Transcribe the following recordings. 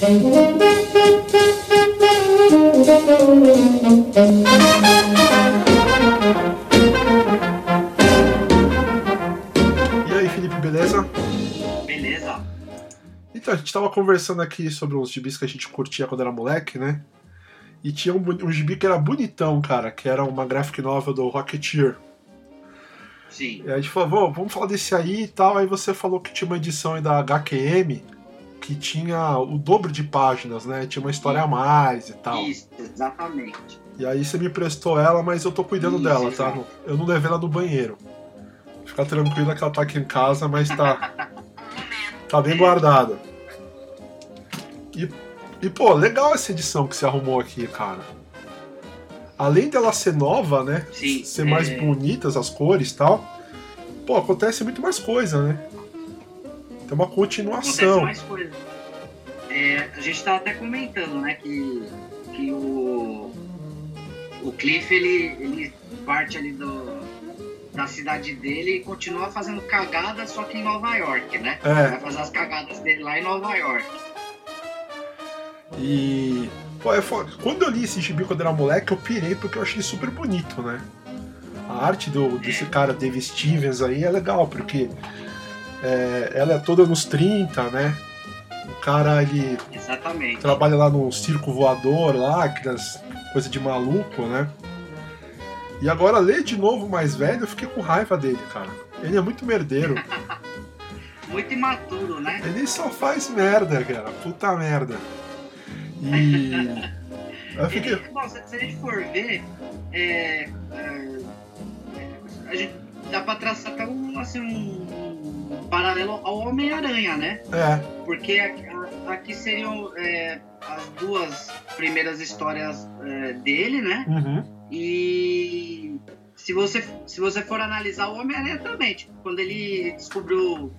E aí, Felipe, beleza? Beleza. Então, a gente tava conversando aqui sobre uns gibis que a gente curtia quando era moleque, né? E tinha um, um gibi que era bonitão, cara, que era uma graphic novel do Rocketeer. Sim. E aí a gente falou, "Vô, vamos falar desse aí e tal. Aí você falou que tinha uma edição aí da HQM que tinha o dobro de páginas, né? Tinha uma história a mais e tal. Isso, exatamente. E aí você me prestou ela, mas eu tô cuidando Isso, dela, tá? Eu não levei ela no banheiro. Fica tranquila que ela tá aqui em casa, mas tá. tá bem guardada. E, e, pô, legal essa edição que você arrumou aqui, cara. Além dela ser nova, né? Sim, Ser mais é. bonitas as cores e tal. Pô, acontece muito mais coisa, né? Tem uma continuação. mais. É, a gente tá até comentando, né, que, que o, o Cliff, ele, ele parte ali do, da cidade dele e continua fazendo cagada, só que em Nova York, né? É. Vai fazer as cagadas dele lá em Nova York. E. Pô, é foda. Quando eu li esse gibi quando era moleque, eu pirei porque eu achei super bonito, né? A arte do, desse cara, Dave Stevens, aí é legal, porque é, ela é toda nos 30, né? O cara, ele Exatamente. trabalha lá no circo voador, lá, aquelas coisas de maluco, né? E agora, ler de novo mais velho, eu fiquei com raiva dele, cara. Ele é muito merdeiro. Muito imaturo, né? Ele só faz merda, cara. Puta merda. E. Eu fiquei. Ele- bom, se, a gente for ver, é, é, a gente dá pra traçar até um, assim, um paralelo ao Homem-Aranha, né? É, Porque aqui, seriam é, as duas primeiras histórias é, dele, né? uhum, E se você, se você for analisar o Homem-Aranha também, tipo, quando ele descobriu.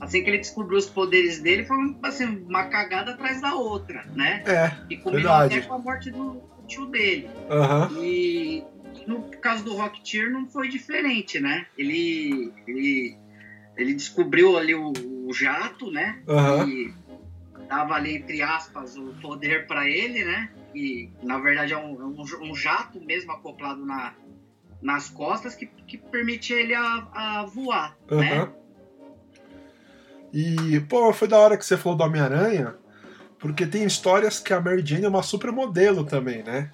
Assim que ele descobriu os poderes dele, foi assim, uma cagada atrás da outra, né? é, E combinou Verdade. até com a morte do tio dele. aham, E no caso do Rocketeer não foi diferente, né? Ele, ele, ele descobriu ali o, o jato, né? aham, E dava ali, entre aspas, o poder para ele, né? E na verdade é um, é um, um jato mesmo acoplado na, nas costas que, que permite ele a, a voar, né? aham. E, pô, foi da hora que você falou do Homem-Aranha, porque tem histórias que a Mary Jane é uma super modelo também, né?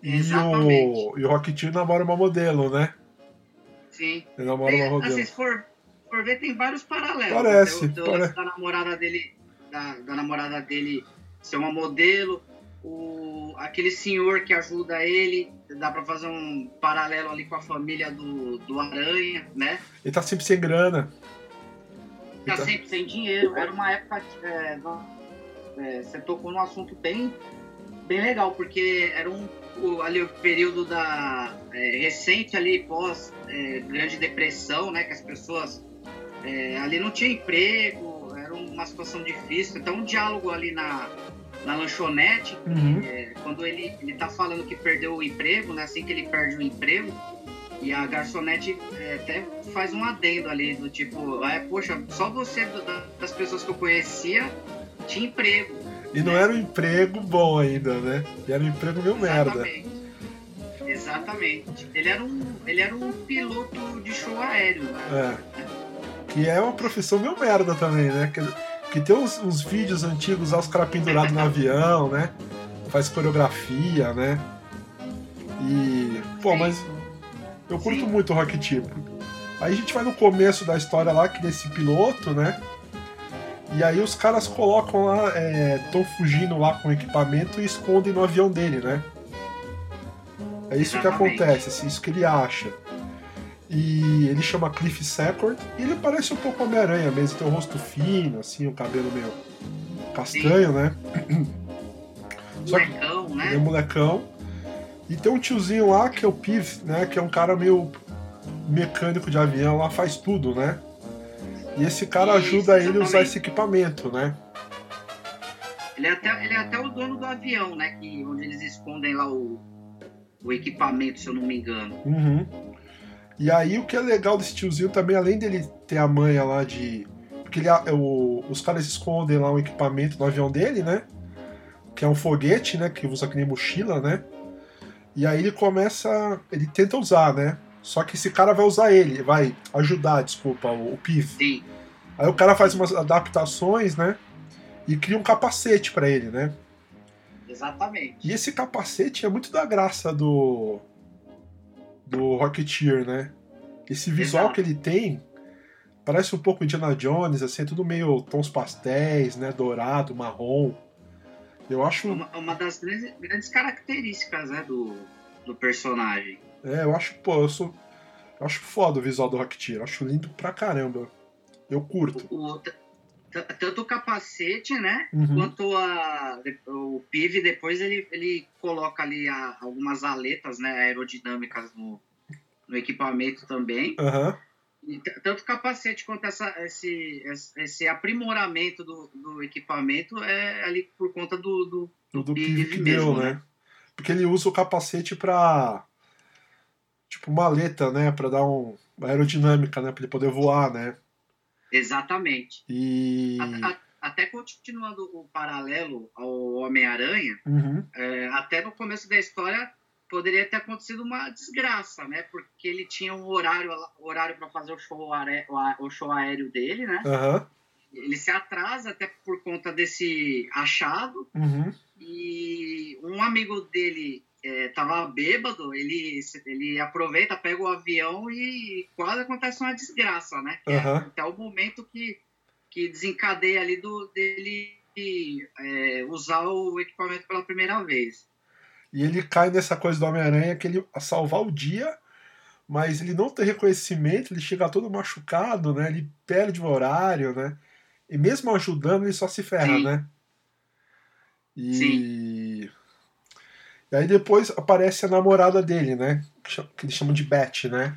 E o, Exatamente. e o Rocketeer namora uma modelo, né? Sim. Ele namora Tem, uma modelo. assim, se for, for ver, tem vários paralelos. Parece, Tem o- pare- da namorada dele, da, da namorada dele ser uma modelo, o, aquele senhor que ajuda ele, dá pra fazer um paralelo ali com a família do, do Aranha, né? Ele tá sempre sem grana. Tá Então- sempre sem dinheiro. Era uma época. É, é, você tocou num assunto bem, bem legal, porque era um, o, ali o período da. é, recente ali, pós é, Grande Depressão, né? Que as pessoas é, ali não tinham emprego, era uma situação difícil. Então, um diálogo ali na, na lanchonete, Uhum. é, quando ele, ele tá falando que perdeu o emprego, né? Assim que ele perde o emprego, e a garçonete é, até faz um adendo ali, do tipo, ah, é, poxa, só você do- da- das pessoas que eu conhecia tinha emprego. E não era um emprego bom ainda, né? E era um emprego meio merda. Exatamente. Exatamente. Ele era um, ele era um piloto de show aéreo, né? É. Que é uma profissão meio merda também, né? Que, que tem uns, uns vídeos antigos lá, os caras pendurados no avião, né? Faz coreografia, né? E. Pô, mas eu curto muito o Rocketeer. Aí a gente vai no começo da história lá, que desse piloto, né? E aí os caras colocam lá, estão fugindo lá com o equipamento e escondem no avião dele, né? É isso que acontece, assim, isso que ele acha. E ele chama Cliff Secord e ele parece um pouco Homem-Aranha mesmo, tem o rosto fino, assim, o cabelo meio castanho, né? Só que Molecão, ele é né? molecão. E tem um tiozinho lá que é o Piv, né? Que é um cara meio mecânico de avião lá, faz tudo, né? E esse cara Isso, ajuda ele a usar exatamente. esse equipamento, né? Ele é, até, ele é até o dono do avião, né? Que, onde eles escondem lá o, o equipamento, se eu não me engano. Uhum. E aí o que é legal desse tiozinho também, além dele ter a manha lá de Porque ele, o, os caras escondem lá um equipamento no avião dele, né? Que é um foguete, né? Que usa que nem mochila, né? E aí ele começa. Ele tenta usar, né? Só que esse cara vai usar ele, vai ajudar, desculpa, o, o. Sim. Aí o cara faz umas adaptações, né? E cria um capacete para ele, né? Exatamente. E esse capacete é muito da graça do. Do Rocketeer, né? Esse visual Exato. que ele tem parece um pouco Indiana Jones, assim, é tudo meio tons pastéis, né? Dourado, marrom. Eu acho. Uma, uma das grandes, grandes características né, do, do personagem. É, eu acho, pô, eu sou. Eu acho foda o visual do Rocketeer, acho lindo pra caramba. Eu curto. O, t- tanto o capacete, né? Uhum. Quanto a, o PIV, depois ele, ele coloca ali a- algumas aletas né, aerodinâmicas no, no equipamento também. Aham. E tanto o capacete quanto essa, esse, esse- aprimoramento do, do equipamento é ali por conta do, do, Do, do PIV que mesmo, deu, né? Porque ele usa o capacete pra. Tipo, maleta, né? Pra dar um, uma aerodinâmica, né? Pra ele poder voar, né? Exatamente. E. A- a- até continuando o paralelo ao Homem-Aranha, Uhum. é, até no começo da história poderia ter acontecido uma desgraça, né? Porque ele tinha um horário horário para fazer o show, are- o show aéreo dele, né? Aham. Ele se atrasa até por conta desse achado Uhum. e um amigo dele é, tava bêbado, ele, ele aproveita, pega o avião e quase acontece uma desgraça, né? É Aham. até o momento que, que desencadeia ali do, dele é, usar o equipamento pela primeira vez. E ele cai nessa coisa do Homem-Aranha que ele a salvar o dia, mas ele não tem reconhecimento, ele chega todo machucado, né? Ele perde o horário, né? E mesmo ajudando, ele só se ferra, Sim. né? E... e aí depois aparece a namorada dele, né? Que eles chamam de Beth, né?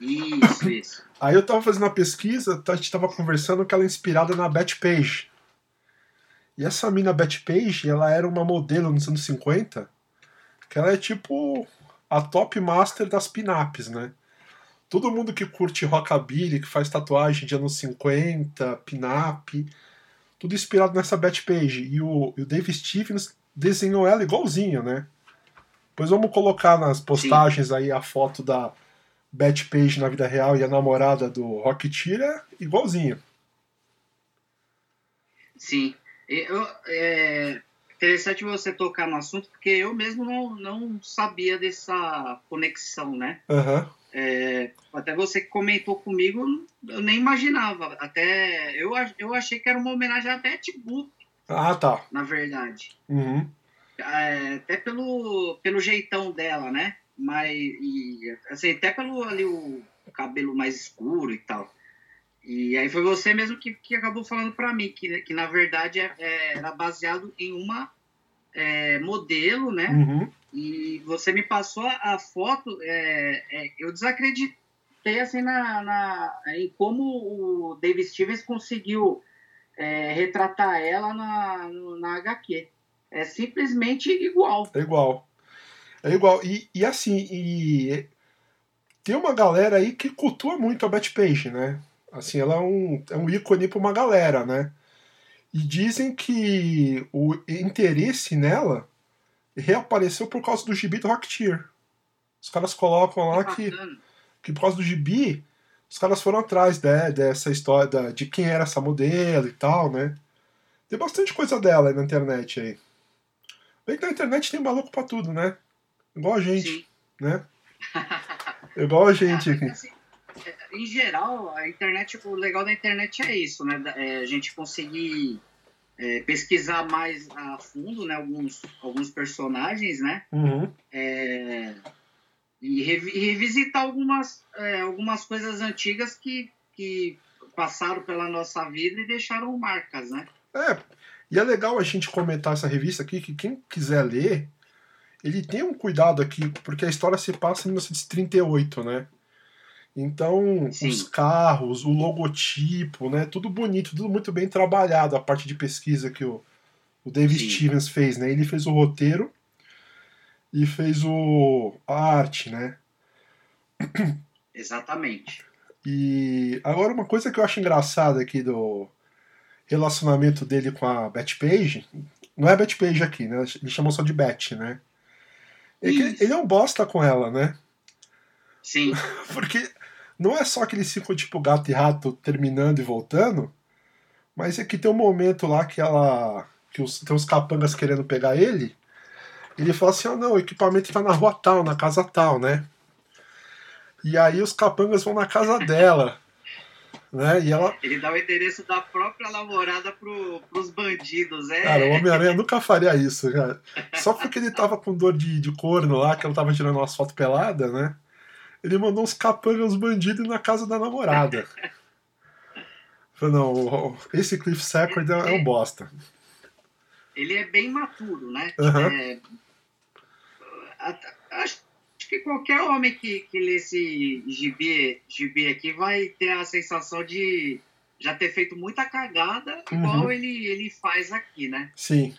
Isso, isso. Aí eu tava fazendo uma pesquisa, a gente tava conversando que ela é inspirada na Beth Page. E essa mina Beth Page, ela era uma modelo nos anos 50, que ela é tipo a top master das pin-ups, né? Todo mundo que curte rockabilly, que faz tatuagem de anos 50, pin-up, tudo inspirado nessa Beth Page. E o, e o Dave Stevens desenhou ela igualzinho, né? Depois vamos colocar nas postagens aí a foto da Beth Page na vida real e a namorada do Rocketeer é igualzinho. Sim. Eu, é interessante você tocar no assunto, porque eu mesmo não, não sabia dessa conexão, né? Aham. É, até você que comentou comigo, eu nem imaginava. Até eu, eu achei que era uma homenagem a Beth Boop, Ah, tá. na verdade. Uhum. É, até pelo, pelo jeitão dela, né? Mas, e, assim, até pelo ali o cabelo mais escuro e tal. E aí foi você mesmo que, que acabou falando pra mim que, que na verdade é- é- era baseado em uma é, modelo, né? Uhum. E você me passou a a foto, é, é, eu desacreditei assim na, na- em como o David Stevens conseguiu é, retratar ela na, na HQ. É simplesmente igual. É igual. É igual. E, e assim, e tem uma galera aí que cultua muito a Beth Page, né? Assim, ela é um, é um ícone pra uma galera, né? E dizem que o interesse nela reapareceu por causa do gibi do Rocketeer. Os caras colocam lá que, bacana. que por causa do gibi, os caras foram atrás né, dessa história de quem era essa modelo e tal, né? Tem bastante coisa dela aí na internet aí. Bem que na internet tem maluco pra tudo, né? Igual a gente, Sim. né? Igual a gente aqui. Assim, é, em geral, a internet, o legal da internet é isso, né? É a gente conseguir é, pesquisar mais a fundo, né? Alguns, alguns personagens, né? Uhum. É, e revi- revisitar algumas, é, algumas coisas antigas que, que passaram pela nossa vida e deixaram marcas, né? É, e é legal a gente comentar essa revista aqui, que quem quiser ler, ele tem um cuidado aqui, porque a história se passa em 1938, né? Então, Sim. os carros, o logotipo, né? Tudo bonito, tudo muito bem trabalhado, a parte de pesquisa que o, o David Sim. Stevens fez, né? Ele fez o roteiro e fez o, a arte, né? Exatamente. E agora uma coisa que eu acho engraçada aqui do relacionamento dele com a Beth Page, não é Beth Page aqui, né? Eles chamam só de Beth, né? É que ele é um bosta com ela, né? Sim. Porque não é só que eles ficam tipo gato e rato terminando e voltando, mas é que tem um momento lá que ela. que os, tem uns capangas querendo pegar ele. Ele fala assim: ah, não, o equipamento tá na rua tal, na casa tal, né? E aí os capangas vão na casa dela. Né? E ela... Ele dá o endereço da própria namorada pro, pros bandidos, é? Cara, o Homem-Aranha nunca faria isso, cara. Só porque ele tava com dor de, de corno lá, que ela tava tirando umas fotos pelada, né? Ele mandou uns capangas, uns bandidos na casa da namorada. Falei, não, esse Cliff Secord é, é um bosta. Ele é bem maturo, né? Uhum. É, acho que qualquer homem que, que lê esse gibi, gibi aqui vai ter a sensação de já ter feito muita cagada, igual Uhum. ele, ele faz aqui, né? Sim.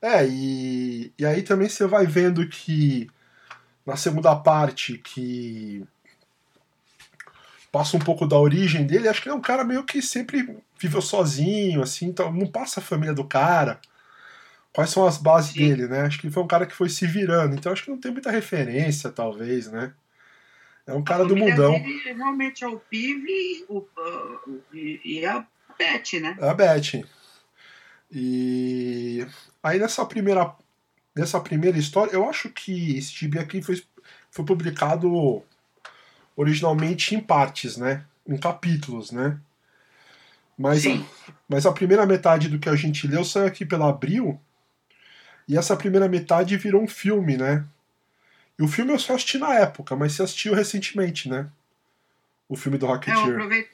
É, e, e aí também você vai vendo que na segunda parte que passa um pouco da origem dele, acho que ele é um cara meio que sempre viveu sozinho, assim, então não passa a família do cara. Quais são as bases Sim. dele, né? Acho que ele foi um cara que foi se virando, então acho que não tem muita referência, talvez, né? É um cara do mundão. dele realmente é o Pive o, o- e, e a Beth, né? É a Beth. E aí nessa primeira nessa primeira história, eu acho que esse gibi aqui foi, foi publicado originalmente em partes, né? Em capítulos, né? Mas, Sim. mas a primeira metade do que a gente leu saiu aqui pela Abril. E essa primeira metade virou um filme, né? E o filme eu só assisti na época, mas você assistiu recentemente, né? O filme do É, eu Rocketeer. aproveito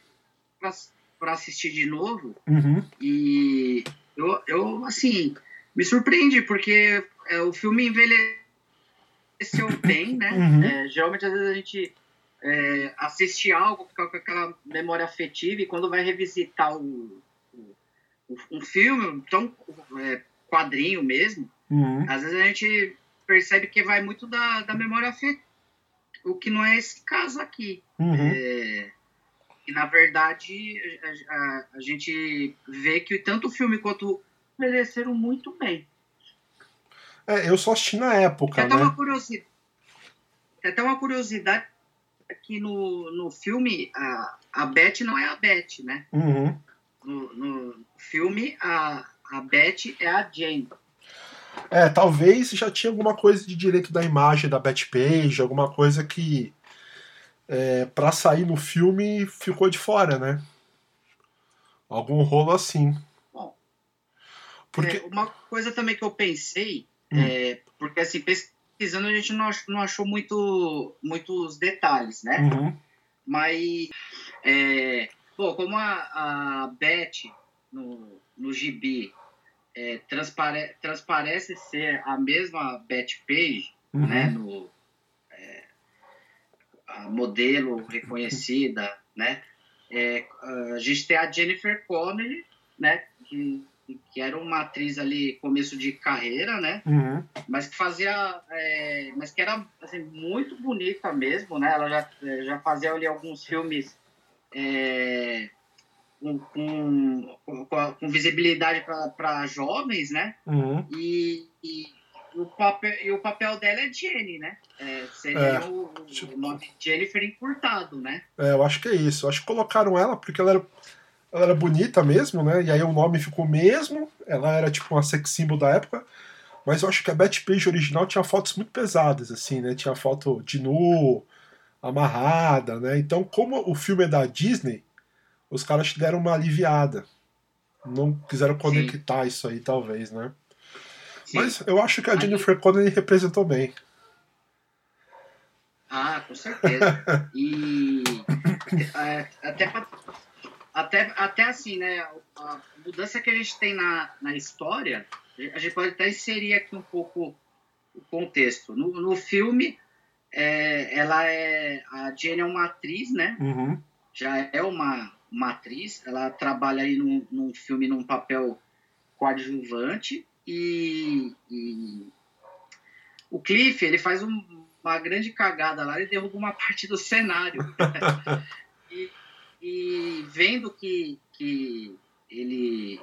pra, pra assistir de novo Uhum, e eu, eu assim, me surpreende, porque é, o filme envelheceu bem, né? Uhum. É, geralmente, às vezes, a gente é, assiste algo, fica com aquela memória afetiva, e quando vai revisitar o, o- um filme, tão é, quadrinho mesmo, uhum, às vezes a gente percebe que vai muito da, da memória afetiva, o que não é esse caso aqui. uhum. É, e na verdade a, a- a gente vê que tanto o filme quanto envelheceram muito bem. É, eu só assisti na Tem época, até né? uma curiosidade, tem até uma curiosidade que no, no filme a, a Beth não é a Beth, né? Uhum. No, no filme a, a Beth é a Jane. É, talvez já tinha alguma coisa de direito da imagem da Beth Page, alguma coisa que é, para sair no filme ficou de fora, né? Algum rolo assim. Bom, Porque. É, uma coisa também que eu pensei, Hum. é, porque assim, pesquisando a gente não achou, não achou muito, muitos detalhes, né? Uhum, Mas, é, pô, como a, a Beth no, no gibi é, transpare, transparece ser a mesma Beth Page, uhum, né? No, é, a modelo reconhecida, né? É, a gente tem a Jennifer Connelly, né? Que, que era uma atriz ali, começo de carreira, né? uhum, mas que fazia, é, mas que era assim, muito bonita mesmo, né? Ela já, é, já fazia ali alguns filmes é, com, com, com, visibilidade para jovens, né? uhum. E, e, o papel, e o papel dela é Jenny, né? É, seria É, o, o tipo- nome Jennifer encurtado, né? É, eu acho que é isso. Eu acho que colocaram ela porque ela era, ela era bonita mesmo, né? E aí o nome ficou mesmo. Ela era tipo uma sex symbol da época. Mas eu acho que a Beth Page original tinha fotos muito pesadas, assim, né? Tinha foto de nu, amarrada, né? Então, como o filme é da Disney, os caras deram uma aliviada. Não quiseram conectar isso aí, talvez, né? Sim. Mas eu acho que a Aí- Jennifer Connelly representou bem. Ah, com certeza. E é, até, até, até assim, né? A mudança que a gente tem na, na história, a gente pode até inserir aqui um pouco o contexto. No, no filme, é, ela é. A Jane é uma atriz, né? Uhum, Já é uma, uma atriz. Ela trabalha aí num, num filme num papel coadjuvante. E, e o Cliff, ele faz um- uma grande cagada lá, ele derruba uma parte do cenário. e, e vendo que, que ele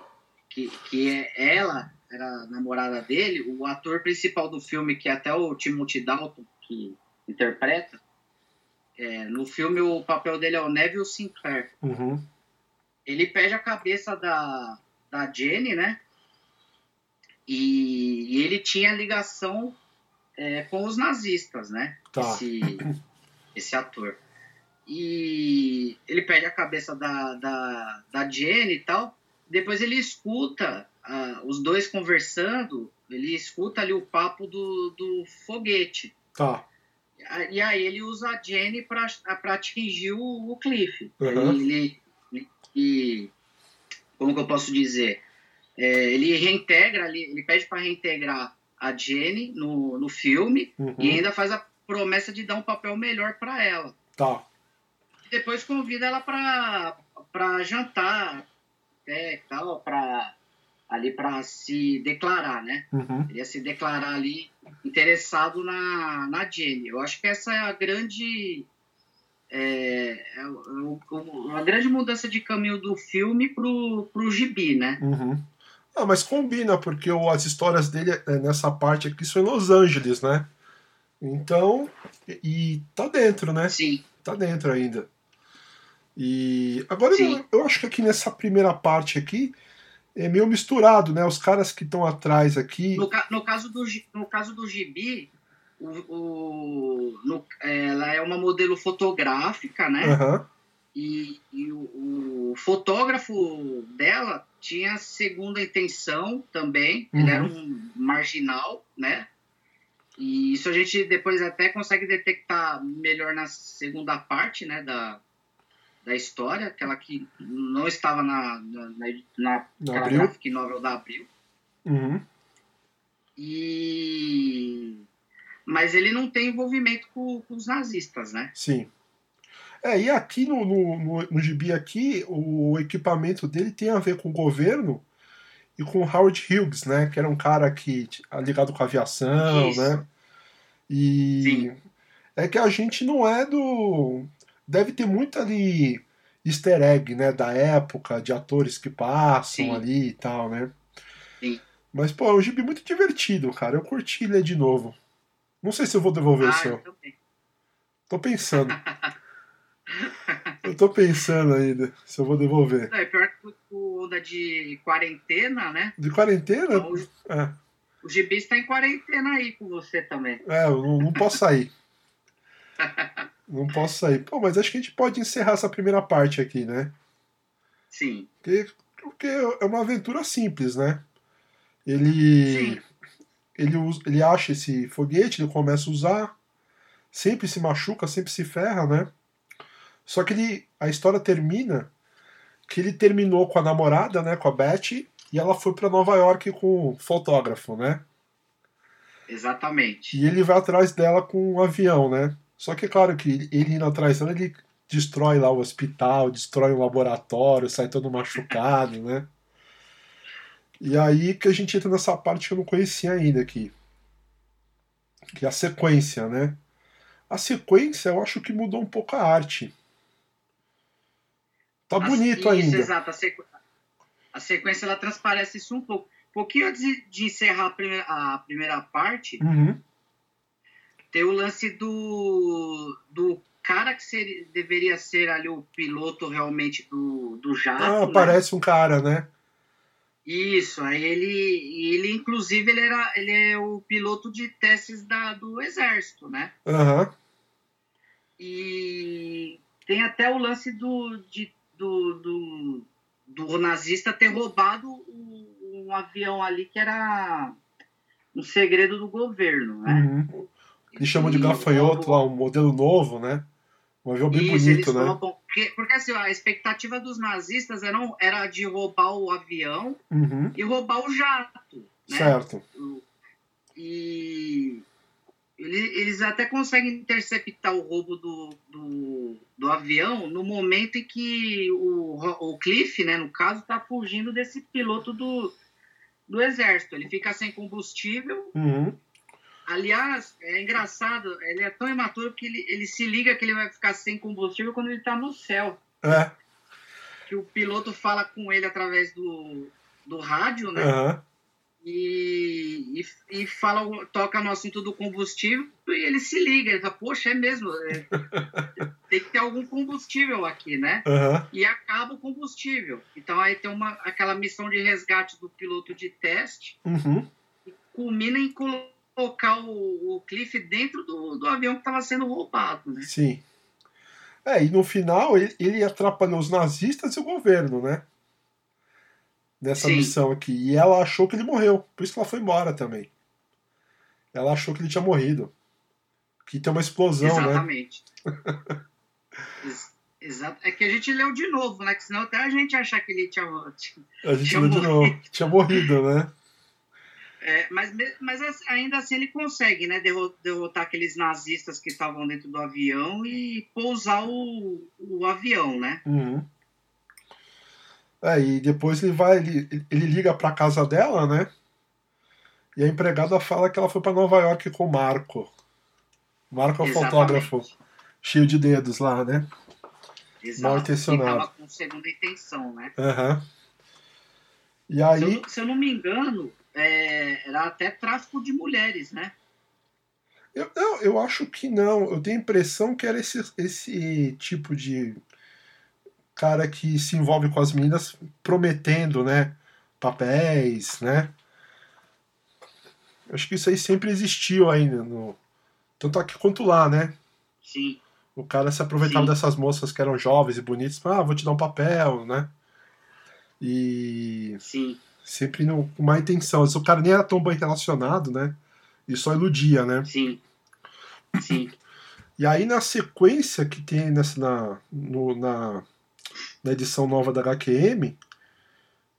que, que é ela era a namorada dele, o ator principal do filme, que é até o Timothy Dalton que interpreta, é, no filme o papel dele é o Neville Sinclair. Uhum. Ele perde a cabeça da, da Jenny, né? E, e ele tinha ligação é, com os nazistas, né? Tá. Esse, esse ator. E ele perde a cabeça da, da, da Jenny e tal. Depois ele escuta ah, os dois conversando, ele escuta ali o papo do, do foguete. Tá. E aí ele usa a Jenny para atingir o, o Cliff. Uhum. Ele, ele, ele- como que eu posso dizer? É, ele reintegra, ali, ele pede para reintegrar a Jenny no, no filme Uhum. e ainda faz a promessa de dar um papel melhor para ela. Tá. E depois convida ela para jantar, até e tal, para ali para se declarar, né? Uhum. Ele ia se declarar ali interessado na, na Jenny. Eu acho que essa é a grande. É, é o- o- a grande mudança de caminho do filme pro, pro gibi, né? Uhum. Ah, mas combina, porque o- as histórias dele é, nessa parte aqui são em Los Angeles, né? Então, e, e tá dentro, né? Sim, Tá dentro ainda. E agora eu, eu acho que aqui nessa primeira parte aqui é meio misturado, né? Os caras que estão atrás aqui. no, no, caso do, no caso do gibi, o, o- no- ela é uma modelo fotográfica, né? Aham. E, e o, o fotógrafo dela tinha segunda intenção também, ele Uhum. era um marginal, né? E isso a gente depois até consegue detectar melhor na segunda parte, né, da, da história, aquela que não estava na, na, na, na graphic novel da Abril. Uhum. E... Mas ele não tem envolvimento com, com os nazistas, né? Sim. É, e aqui no, no, no, no gibi aqui, o equipamento dele tem a ver com o governo e com o Howard Hughes, né? Que era um cara que t- ligado com a aviação, Isso. né? E Sim. é que a gente não é do. Deve ter muito ali easter egg, né? Da época, de atores que passam Sim. ali e tal, né? Sim. Mas, pô, é um gibi muito divertido, cara. Eu curti ler de novo. Não sei se eu vou devolver o Ah, seu. eu também. Tô pensando. eu tô pensando ainda se eu vou devolver. Não, é pior que o onda de quarentena, né? De quarentena? Então, o, É, o gibi está em quarentena aí com você também. é eu não, não posso sair. Não posso sair. Pô, mas acho que a gente pode encerrar essa primeira parte aqui, né? Sim, Porque, porque é uma aventura simples, né? Ele, sim, ele, usa- ele acha esse foguete, ele começa a usar, sempre se machuca, sempre se ferra, né? Só que ele, a história termina que ele terminou com a namorada, né, com a Betty, e ela foi para Nova York com o fotógrafo, né? exatamente. E ele vai atrás dela com um avião, né? Só que é claro que ele- indo atrás dela, ele destrói lá o hospital, destrói o laboratório, sai todo machucado, né? E aí que a gente entra nessa parte que eu não conhecia ainda aqui. Que é a sequência, né? A sequência eu acho que mudou um pouco a arte. Tá As- bonito isso, ainda. Exato, a, sequ- a sequência ela transparece isso um pouco. Um pouquinho antes de- de encerrar a primeira, a primeira parte, Uhum. Tem o lance do, do cara que seria, deveria ser ali o piloto realmente do, do jato. Ah, né? parece um cara, né? Isso, aí ele, ele inclusive ele era, ele é o piloto de testes da, do exército, né? Aham. E tem até o lance do, de, do, do, do nazista ter roubado um, um avião ali que era um segredo do governo, né? Uhum. Eles chamam de gafanhoto lá, um modelo novo, né? Um avião bem Isso, bonito, né? Porque, assim, a expectativa dos nazistas era, era de roubar o avião Uhum. e roubar o jato. Né? Certo. E ele- eles até conseguem interceptar o roubo do, do, do avião no momento em que o, o Cliff, né, no caso, está fugindo desse piloto do, do exército. Ele fica sem combustível. Uhum. Aliás, é engraçado, ele é tão imaturo que ele, ele se liga que ele vai ficar sem combustível quando ele está no céu. É. que o piloto fala com ele através do, do rádio, né? Aham. E, e, e fala, toca no assunto do combustível e ele se liga, ele fala, poxa, é mesmo, é, tem que ter algum combustível aqui, né? Aham. E acaba o combustível. Então aí tem uma, aquela missão de resgate do piloto de teste, Uhum. culmina em colocar o, o Cliff dentro do, do avião que estava sendo roubado, né? Sim. É, e no final ele, ele atrapalhou os nazistas e o governo, né? Nessa Sim. missão aqui. E ela achou que ele morreu. Por isso que ela foi embora também. Ela achou que ele tinha morrido. Que tem uma explosão, né? Exatamente. Ex- Exato. É que a gente leu de novo, né? Que senão até a gente achar que ele tinha. A gente Tinha de morrido. novo. Tinha morrido, né? É, mas, mas as- ainda assim ele consegue, né? derro- Derrotar aqueles nazistas que estavam dentro do avião e pousar o, o avião, né? Uhum. É, e depois ele vai, ele, ele liga pra casa dela, né? E a empregada fala que ela foi pra Nova York com o Marco. Marco é o fotógrafo, cheio de dedos lá, né? Exato. Mal intencionado. Tava com segunda intenção, né? Aham. E Se aí, eu, se eu não me engano, é, era até tráfico de mulheres, né? eu, eu, eu acho que não. Eu tenho a impressão que era esse, esse tipo de cara que se envolve com as meninas prometendo, né? Papéis, né? Acho que isso aí sempre existiu ainda. No... Tanto aqui quanto lá, né? Sim, O cara se aproveitava Sim. dessas moças que eram jovens e bonitas. Ah, vou te dar um papel, né? E sim, sempre com má intenção. O cara nem era tão bem relacionado, né? E só iludia, né? sim, sim. E aí na sequência que tem nessa, na, no- na, na edição nova da HQM,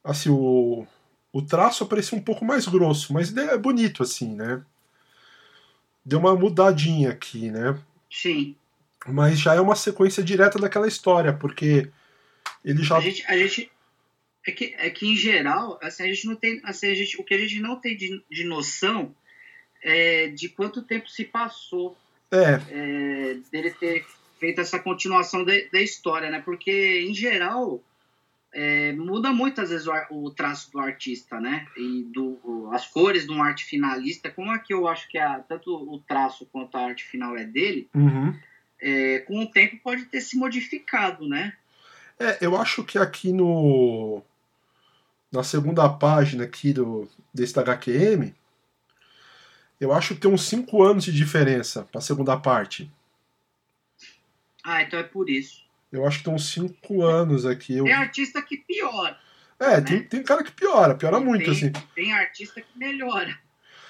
assim, o, o traço aparecia um pouco mais grosso, mas é bonito, assim, né? Deu uma mudadinha aqui, né? Sim. Mas já é uma sequência direta daquela história, porque ele já. A gente, a gente é que, é que em geral, assim, a gente não tem, assim, a gente, o que a gente não tem de, de noção é de quanto tempo se passou É, é, dele ter feito essa continuação da, da história, né? Porque em geral é, muda muito às vezes o, o traço do artista, né? E do, as cores de um arte finalista, como é que eu acho que a, tanto o traço quanto a arte final é dele, uhum. é, com o tempo pode ter se modificado, né? É, eu acho que aqui no. Na segunda página aqui do, desse HQM, eu acho que tem uns 5 anos de diferença pra segunda parte. Ah, então é por isso. Eu acho que tem uns 5 anos aqui. Eu... Tem artista que piora. É, tem, tem cara que piora, piora E muito, tem, assim. Tem artista que melhora.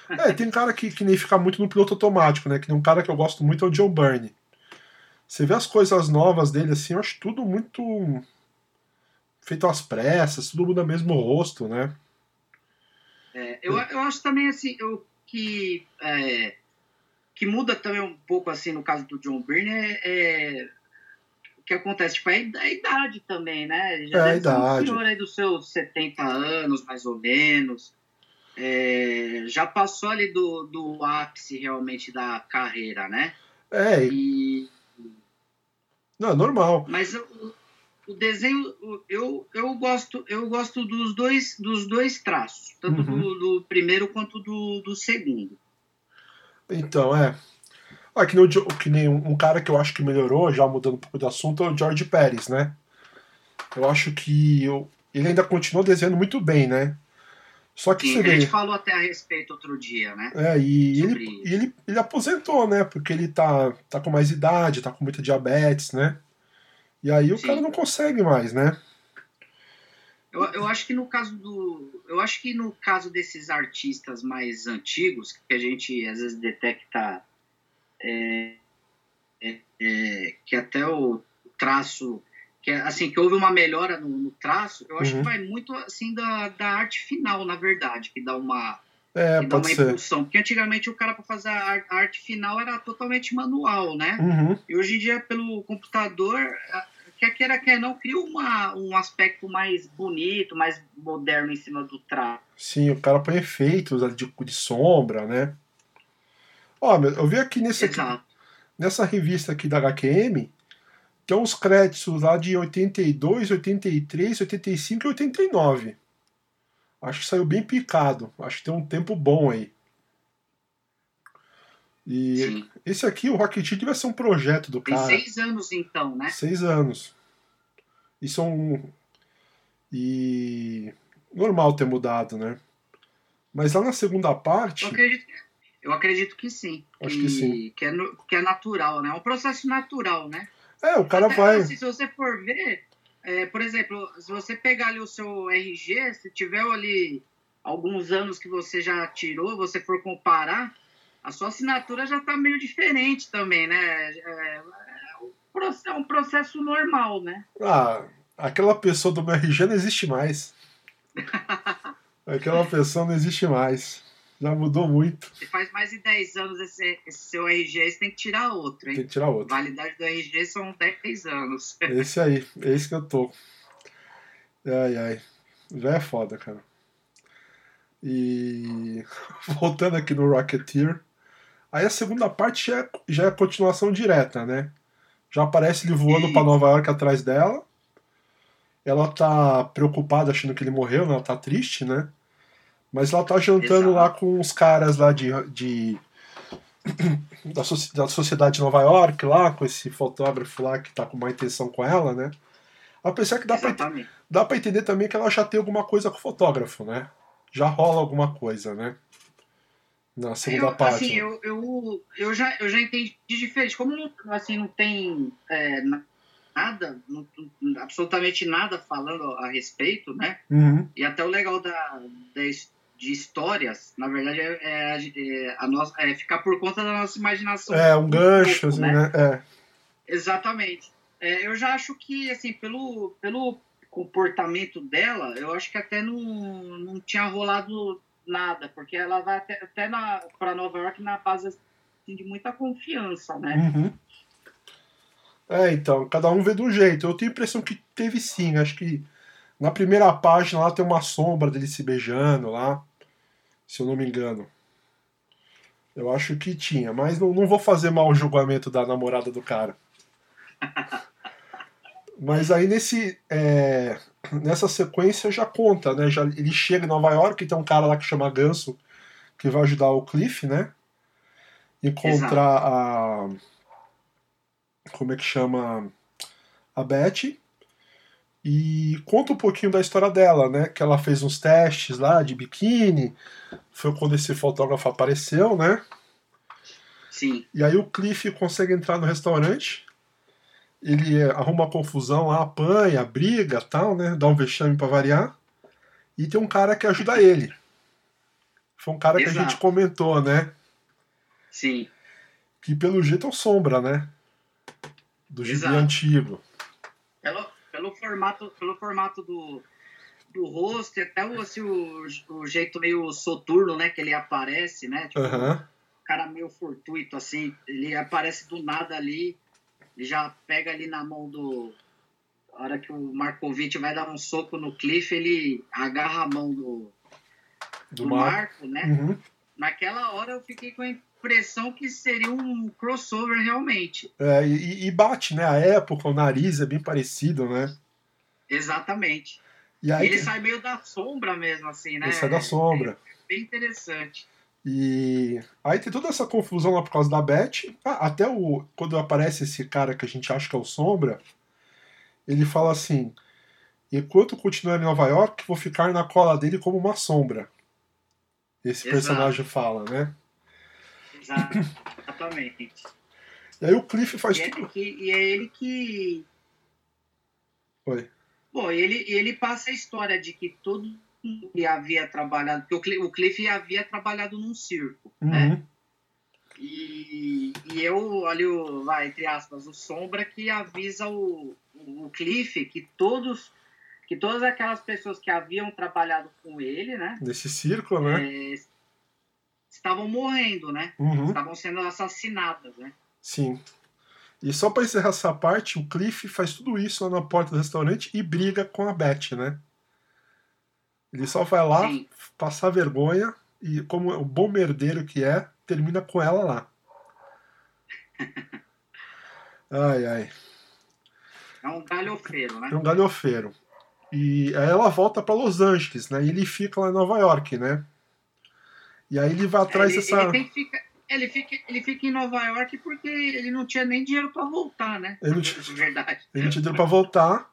É, tem cara que, que nem fica muito no piloto automático, né? Que nem um cara que eu gosto muito é o John Byrne. Você vê as coisas novas dele, assim, eu acho tudo muito. Feito às pressas, tudo muda mesmo rosto, né? É, eu, eu acho também assim eu, que é, que muda também um pouco assim no caso do John Byrne é, é o que acontece tipo, é a id- a idade também, né? Ele É, a um idade. senhor aí dos seus 70 anos, mais ou menos. É, já passou ali do, do ápice realmente da carreira, né? É, e- não, é normal. Mas o, o desenho, eu, eu gosto, eu gosto dos dois, dos dois traços, tanto Uhum. do, do primeiro quanto do, do segundo. Então, é. Ah, que, nem que nem um, cara que eu acho que melhorou, já mudando um pouco de assunto, é o George Pérez, né? Eu acho que eu- ele ainda continua desenhando muito bem, né? Só que Sim, a gente falou até a respeito outro dia, né? É, e ele, ele, ele aposentou, né? Porque ele tá, tá com mais idade, tá com muita diabetes, né? E aí o Sim. cara não consegue mais, né? Eu, eu acho que no caso do, eu acho que no caso desses artistas mais antigos que a gente às vezes detecta é, é, é, que até o traço que assim que houve uma melhora no, no traço, eu acho Uhum. que vai muito assim da, da arte final, na verdade, que dá uma É, dá pode uma impulsão, porque antigamente o cara para fazer a ar- a arte final era totalmente manual, né? Uhum. E hoje em dia, pelo computador, quer queira, quer não, cria uma, um aspecto mais bonito, mais moderno em cima do traço. Sim, o cara põe efeitos de, de sombra, né? Ó, meu, eu vi aqui nesse aqui, nessa revista aqui da HQM, tem uns créditos lá de 82, 83, 85 e 89. Acho que saiu bem picado. Acho que tem um tempo bom aí. E Sim. esse aqui, o Rocketeer, vai ser um projeto do Tem cara. seis anos então, né? Seis anos. E são. E. Normal ter mudado, né? Mas lá na segunda parte. Eu acredito, eu acredito que sim. Acho que sim. Que é, que é natural, né? É um processo natural, né? É, o cara Até, vai. se você for ver, é, por exemplo, se você pegar ali o seu RG, se tiver ali alguns anos que você já tirou, você for comparar, a sua assinatura já está meio diferente também, né? É, é um é um processo normal, né? Ah, aquela pessoa do meu RG não existe mais. Aquela pessoa não existe mais. Já mudou muito. Se faz mais de 10 anos esse, esse seu RG, você tem que tirar outro, Tem hein? que tirar outro. Validade do RG são 10 anos. Esse aí, é esse que eu tô. Ai, ai. Já é foda, cara. E. Voltando aqui no Rocketeer. Aí a segunda parte já é, já é continuação direta, né? Já aparece ele voando pra Nova York atrás dela. Ela tá preocupada achando que ele morreu, né? Ela tá triste, né? Mas ela tá jantando Exato. lá com os caras lá de. de da, soci- da sociedade de Nova York, lá, com esse fotógrafo lá que tá com má intenção com ela, né? Apesar que dá pra, dá pra entender também que ela já tem alguma coisa com o fotógrafo, né? Já rola alguma coisa, né? Na segunda eu, parte. Assim, eu, eu, eu, já, eu já entendi diferente. Como não, assim, não tem é, na- nada, não- absolutamente nada falando a respeito, né? Uhum. E até o legal da, da de histórias, na verdade, é, é a- é a nossa, é ficar por conta da nossa imaginação. É, um gancho, pouco, assim, né? É. Exatamente. É, eu já acho que, assim, pelo, pelo comportamento dela, eu acho que até não, não tinha rolado nada, porque ela vai até, até na, para Nova York na base assim, de muita confiança, né? Uhum. É, então, cada um vê de um jeito. Eu tenho a impressão que teve sim. Acho que na primeira página lá tem uma sombra dele se beijando lá, se eu não me engano. Eu acho que tinha, mas não, não vou fazer mal o julgamento da namorada do cara. Mas aí nesse é, nessa sequência já conta, né? Já, ele chega em Nova York, tem um cara lá que chama Ganso que vai ajudar o Cliff, né? Encontrar a como é que chama a Betty e conta um pouquinho da história dela, né? Que ela fez uns testes lá de biquíni, foi quando esse fotógrafo apareceu, né? Sim, E aí o Cliff consegue entrar no restaurante, ele eh, arruma uma confusão lá, apanha, briga, tal, né? Dá um vexame pra variar. E tem um cara que ajuda ele. Foi um cara que a Exato. gente comentou, né? sim. Que pelo jeito é o Sombra, né? Do gibi Exato. antigo. Pelo, formato, pelo formato do, do rosto e até o, assim, o, o jeito meio soturno, né? Que ele aparece, né? Tipo, Aham. cara meio fortuito, assim, ele aparece do nada ali, já pega ali na mão do. A hora que o Markovic vai dar um soco no Cliff, ele agarra a mão do, Do, do mar. Marco, né? Uhum. Naquela hora eu fiquei com a impressão que seria um crossover realmente. É, e, e bate, né? A época, o nariz é bem parecido, né? Exatamente. E aí ele sai meio da sombra mesmo, assim, né? ele sai da sombra. É bem interessante. E aí tem toda essa confusão lá por causa da Beth. Ah, até o quando aparece esse cara que a gente acha que é o Sombra, ele fala assim: enquanto continuar em Nova York, vou ficar na cola dele como uma sombra. Esse Exato. personagem fala, né? Exatamente. E aí o Cliff faz E é, tudo. que- e é ele que Oi. Bom, ele, ele passa a história de que todo mundo que havia trabalhado, porque o Cliff, havia trabalhado num circo, né? Uhum. E, e eu, ali, o, vai, entre aspas, o Sombra que avisa o, o Cliff que todos, que todas aquelas pessoas que haviam trabalhado com ele, né, Nesse círculo, né? é, estavam morrendo, né? Uhum. Estavam sendo assassinadas, né? Sim. E só pra encerrar essa parte, o Cliff faz tudo isso lá na porta do restaurante e briga com a Beth, né? Ele só vai lá Sim. passar vergonha e, como o bom merdeiro que é, termina com ela lá. Ai, ai. É um galhofeiro, né? É um galhofeiro. E aí ela volta para Los Angeles, né? E ele fica lá em Nova York, né? E aí ele vai atrás ele, dessa. Ele, ficar, ele, fica, ele fica em Nova York porque ele não tinha nem dinheiro para voltar, né? Ele não tinha, De verdade. ele não tinha dinheiro pra voltar.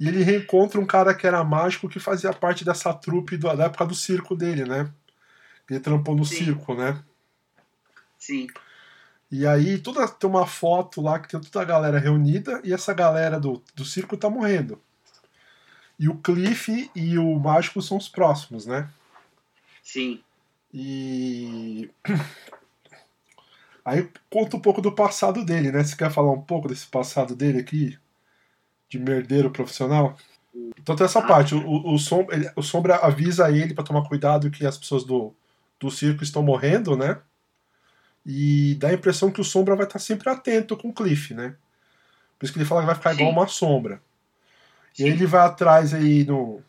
E ele reencontra um cara que era mágico que fazia parte dessa trupe do- da época do circo dele, né? Ele trampou no Sim. circo, né? Sim, E aí toda, tem uma foto lá que tem toda a galera reunida e essa galera do, do circo tá morrendo. E o Cliff e o mágico são os próximos, né? sim. E. Aí conta um pouco do passado dele, né? Você quer falar um pouco desse passado dele aqui? De merdeiro profissional? Então tem essa Ah. parte. O, o, Sombra, ele- o Sombra avisa ele pra tomar cuidado que as pessoas do, do circo estão morrendo, né? E dá a impressão que o Sombra vai estar sempre atento com o Cliff, né? Por isso que ele fala que vai ficar igual Sim. uma sombra. E sim. aí ele vai atrás aí no,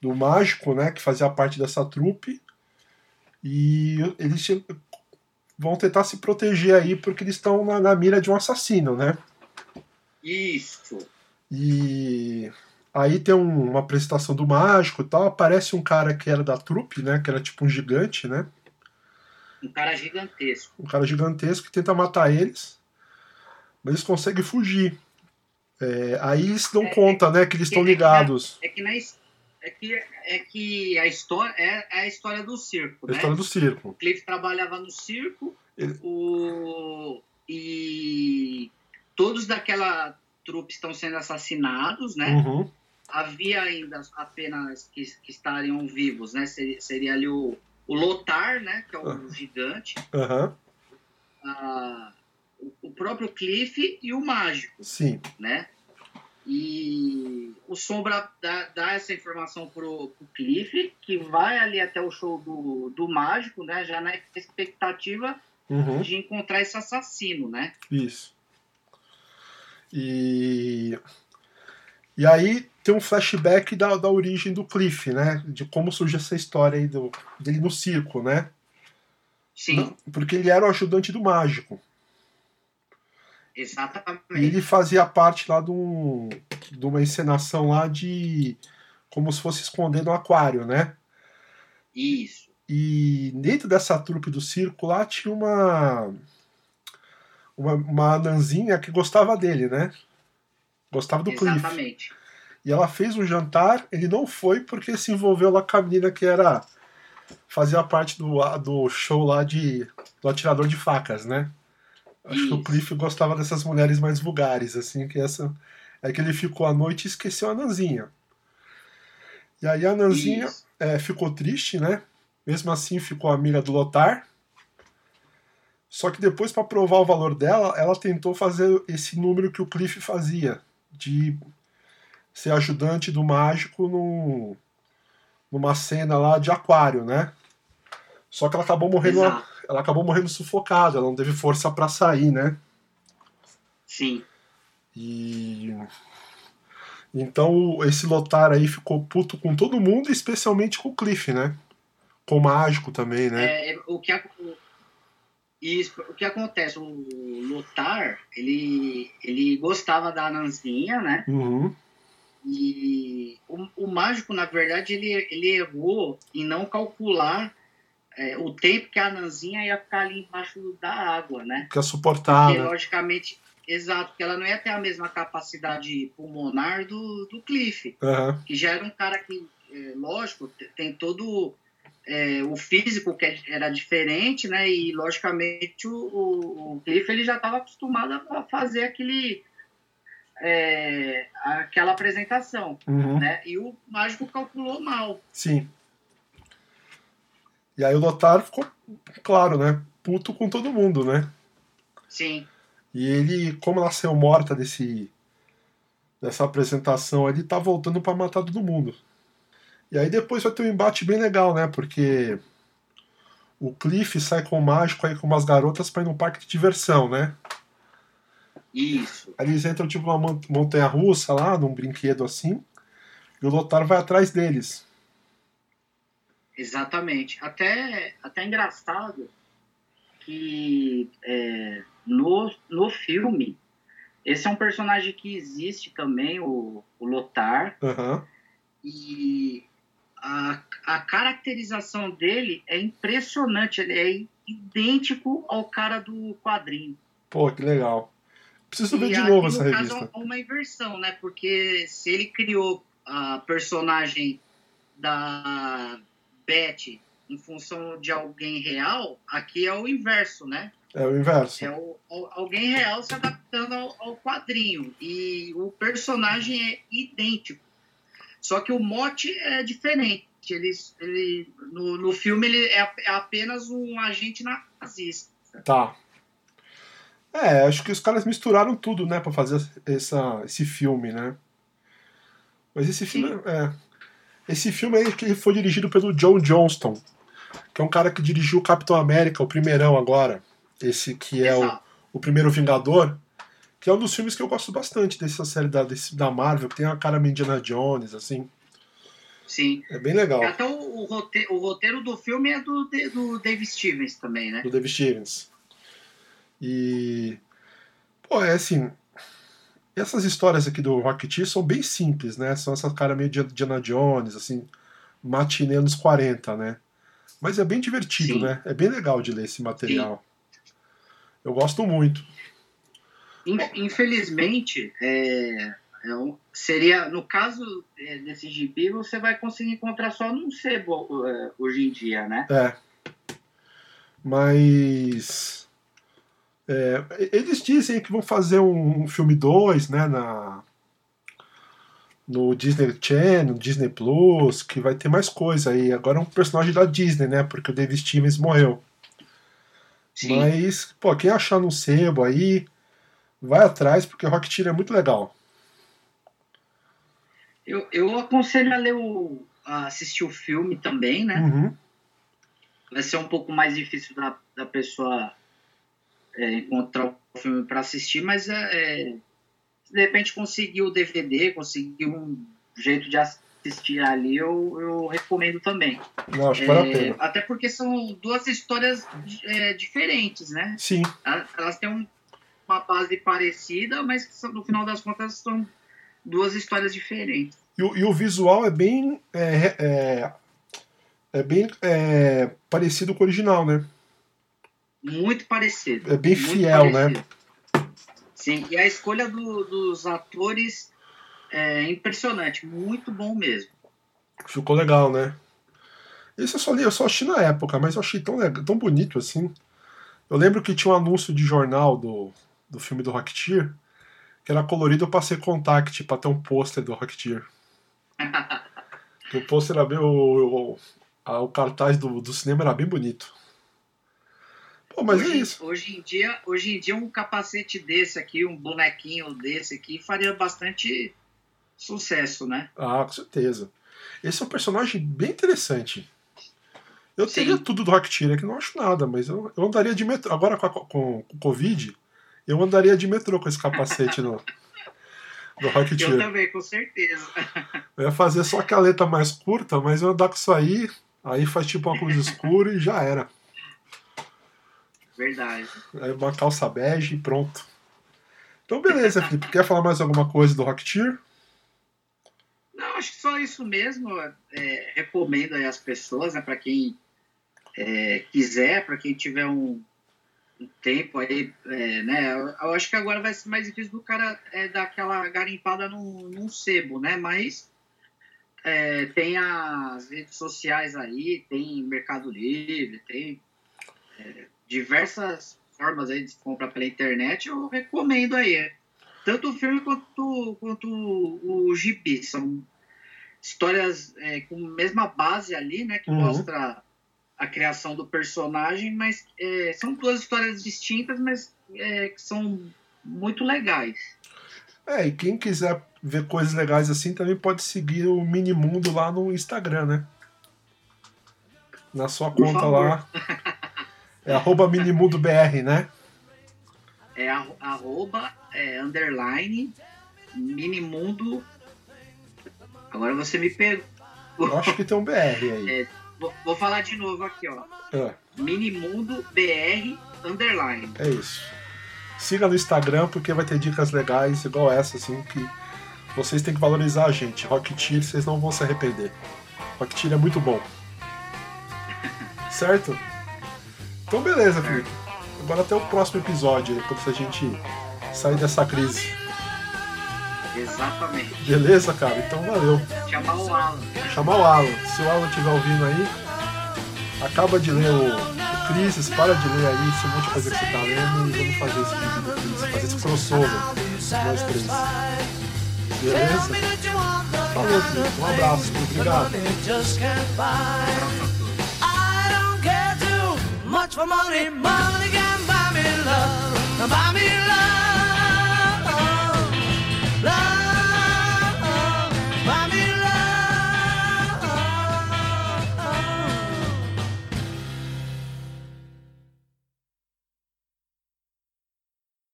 do mágico, né, que fazia parte dessa trupe. E eles vão tentar se proteger aí porque eles estão na, na mira de um assassino, né? Isso. E aí tem um- uma apresentação do mágico e tal. Aparece um cara que era da trupe, né? Que era tipo um gigante, né? Um cara gigantesco. Um cara gigantesco que tenta matar eles. Mas eles conseguem fugir. É, aí eles dão É, conta, né? Que eles estão é que- ligados. É que, na, his- é que, é que a história é, é a história do circo, A né? história do circo. O Cliff trabalhava no circo Ele- o, e todos daquela trupe estão sendo assassinados, né? Uhum. Havia ainda apenas que, que estariam vivos, né? Seria, seria ali o, o Lotar, né? Que é o Ah. gigante, Aham. a- o, o próprio Cliff e o Mágico, Sim. né? E o Sombra dá, dá essa informação pro, pro Cliff, que vai ali até o show do, do Mágico, né? Já na expectativa Uhum. de encontrar esse assassino, né? Isso. E. E aí tem um flashback da, da origem do Cliff, né? De como surge essa história aí do, dele no circo, né? Sim, Não, Porque ele era o ajudante do mágico. E exatamente. ele fazia parte lá de, um, de uma encenação lá de. como se fosse esconder no aquário, né? Isso, E dentro dessa trupe do circo lá tinha uma. Uma, uma anãzinha que gostava dele, né? Gostava do Cliff. exatamente. E ela fez um jantar, ele não foi porque se envolveu lá com a menina que era. fazia parte do, do show lá de. do atirador de facas, né? Acho que o Isso. Cliff gostava dessas mulheres mais vulgares, assim, que essa. É que ele ficou à noite e esqueceu a Nanzinha. E aí a Nanzinha Isso. é, ficou triste, né? Mesmo assim ficou amiga do Lotar. Só que depois, para provar o valor dela, ela tentou fazer esse número que o Cliff fazia, de ser ajudante do mágico num, numa cena lá de aquário, né? Só que ela acabou morrendo, Exato. Ela acabou morrendo sufocada, ela não teve força para sair, né? Sim, E então esse Lotar aí ficou puto com todo mundo, especialmente com o Cliff, né? Com o mágico também, né? É, é, o, que, ac- o- isso, o que acontece, o Lotar, ele, ele gostava da Nanzinha, né? Uhum. E o, o mágico, na verdade, ele, ele errou em não calcular é, o tempo que a Nanzinha ia ficar ali embaixo da água, né? Que é suportar, Porque, né? logicamente, exato, porque ela não ia ter a mesma capacidade pulmonar do, do Cliff, Aham. que já era um cara que, é, lógico, te- tem todo é, o físico que era diferente, né? E, logicamente, o, o, o Cliff ele já estava acostumado a fazer aquele, é, aquela apresentação, Uhum. né? E o mágico calculou mal. Sim. E aí o Lotar ficou, claro, né? Puto com todo mundo, né? Sim, E ele, como ela saiu morta desse, dessa apresentação, ele tá voltando pra matar todo mundo. E aí depois vai ter um embate bem legal, né? Porque o Cliff sai com o mágico aí com umas garotas pra ir num parque de diversão, né? isso. Aí eles entram tipo uma mon- montanha russa lá, num brinquedo assim. E o Lotar vai atrás deles. Exatamente. Até, até engraçado que é, no, no filme Esse é um personagem que existe também, o, o Lotar. Aham. E a, a caracterização dele é impressionante. Ele é idêntico ao cara do quadrinho. Pô, que legal. Preciso ver E de novo essa no revista. caso, é uma inversão, né? Porque se ele criou a personagem da Beth em função de alguém real, aqui é o inverso, né? É o inverso. É o, o- alguém real se adaptando ao, ao quadrinho. E o personagem é idêntico. Só que o mote é diferente. Ele, ele, no, no filme ele é, é apenas um agente nazista. Tá. É, acho que os caras misturaram tudo, né, pra fazer essa, esse filme, né? Mas esse filme, é. Esse filme aí que foi dirigido pelo John Johnston, que é um cara que dirigiu o Capitão América, o primeirão agora. Esse que é o, o primeiro Vingador, que é um dos filmes que eu gosto bastante dessa série da, desse- da Marvel, que tem a cara meio Indiana Jones, assim. Sim. É bem legal. Até o, o rote- o roteiro do filme é do, de- do Dave Stevens também, né? do David Stevens. E. Pô, é assim. Essas histórias aqui do Rocketeer são bem simples, né? São essa cara meio de Diana Jones, assim, matinê anos 40, né? Mas é bem divertido, Sim. né? É bem legal de ler esse material. Eu gosto muito. In- Infelizmente, é, é seria no caso é, desse gibi, você vai conseguir encontrar só num sebo é, hoje em dia, né? É. Mas. É, eles dizem que vão fazer um, um filme 2, né? Na, no Disney Channel, Disney Plus, que vai ter mais coisa aí. Agora é um personagem da Disney, né? Porque o David Stevens morreu. Sim. Mas, pô, quem achar no sebo aí, vai atrás, porque Rocketeer é muito legal. Eu, eu aconselho a ler o, a assistir o filme também, né? Uhum. Vai ser um pouco mais difícil da, da pessoa é, encontrar o filme para assistir, mas é, é, se de repente conseguir o DVD, conseguir um jeito de assistir ali, eu, eu recomendo também. Não, acho É, até porque são duas histórias é, diferentes, né? Sim, Elas- têm um- uma base parecida, mas no final das contas são duas histórias diferentes. E, o- e o visual é bem. É, é, é bem é, parecido com o original, né? Muito parecido. É bem fiel, né? Sim, e a escolha do- dos atores é impressionante, muito bom mesmo. Ficou legal, né? Esse eu só li, eu só achei na época, mas eu achei tão, legal, tão bonito assim. Eu lembro que tinha um anúncio de jornal do, do filme do Rocketeer, que era colorido, eu passei contact pra ter um pôster do Rocketeer. Que o pôster era bem. O, o, a- o cartaz do, do cinema era bem bonito. Pô, mas hoje, é isso. Hoje em, dia, hoje em dia, um capacete desse aqui, um bonequinho desse aqui, faria bastante sucesso, né? Ah, com certeza. Esse é um personagem bem interessante. Eu Sim. teria tudo do Rocketeer, é que não acho nada, mas eu, eu andaria de metrô. Agora com, a- com, o Covid, eu andaria de metrô com esse capacete no, do Eu Rocketeer. também, com certeza. Eu ia fazer só a caleta mais curta, mas eu andar com isso aí, aí faz tipo uma cruz escura e já era. Verdade. Aí uma calça bege e pronto. Então beleza, Felipe. Quer falar mais alguma coisa do Rocketeer? Não, acho que só isso mesmo. É, recomendo aí às pessoas, né, para quem é, quiser, para quem tiver um, um tempo aí, é, né? Eu, eu acho que agora vai ser mais difícil do cara é, dar aquela garimpada num, num sebo, né? Mas é, tem as redes sociais aí, tem Mercado Livre, tem é, diversas formas aí de compra pela internet. Eu recomendo aí. Tanto o filme quanto, quanto o, o gibi. São histórias é, com a mesma base ali, né? Que Uhum. mostra a criação do personagem, mas é, são duas histórias distintas, mas é, que são muito legais. É, e quem quiser ver coisas legais assim também pode seguir o Minimundo lá no Instagram, né? Na sua Por conta favor. lá. É arroba MinimundoBR, né? É arroba, é, underline, minimundo. Agora você me pegou. Eu acho que tem um BR aí. Vou, vou falar de novo aqui, ó. É, Minimundo BR underline. é isso. Siga no Instagram porque vai ter dicas legais igual essa, assim, que vocês têm que valorizar a gente. Rocketeer, vocês não vão se arrepender. Rocketeer é muito bom. Certo? Então beleza, Felipe. Agora até o próximo episódio, quando a gente sair dessa crise. Exatamente. Beleza, cara? Então valeu. Chamar o Alan. Chamar o Alan. Se o Alan estiver ouvindo aí, acaba de ler o, o Crisis, para de ler aí esse monte de coisa que você tá lendo e vamos fazer esse vídeo do Crisis, fazer esse crossover. Nós três. Beleza? Falou, Felipe. Um abraço. Obrigado. much for money. Money can buy me love. Buy me love. Love.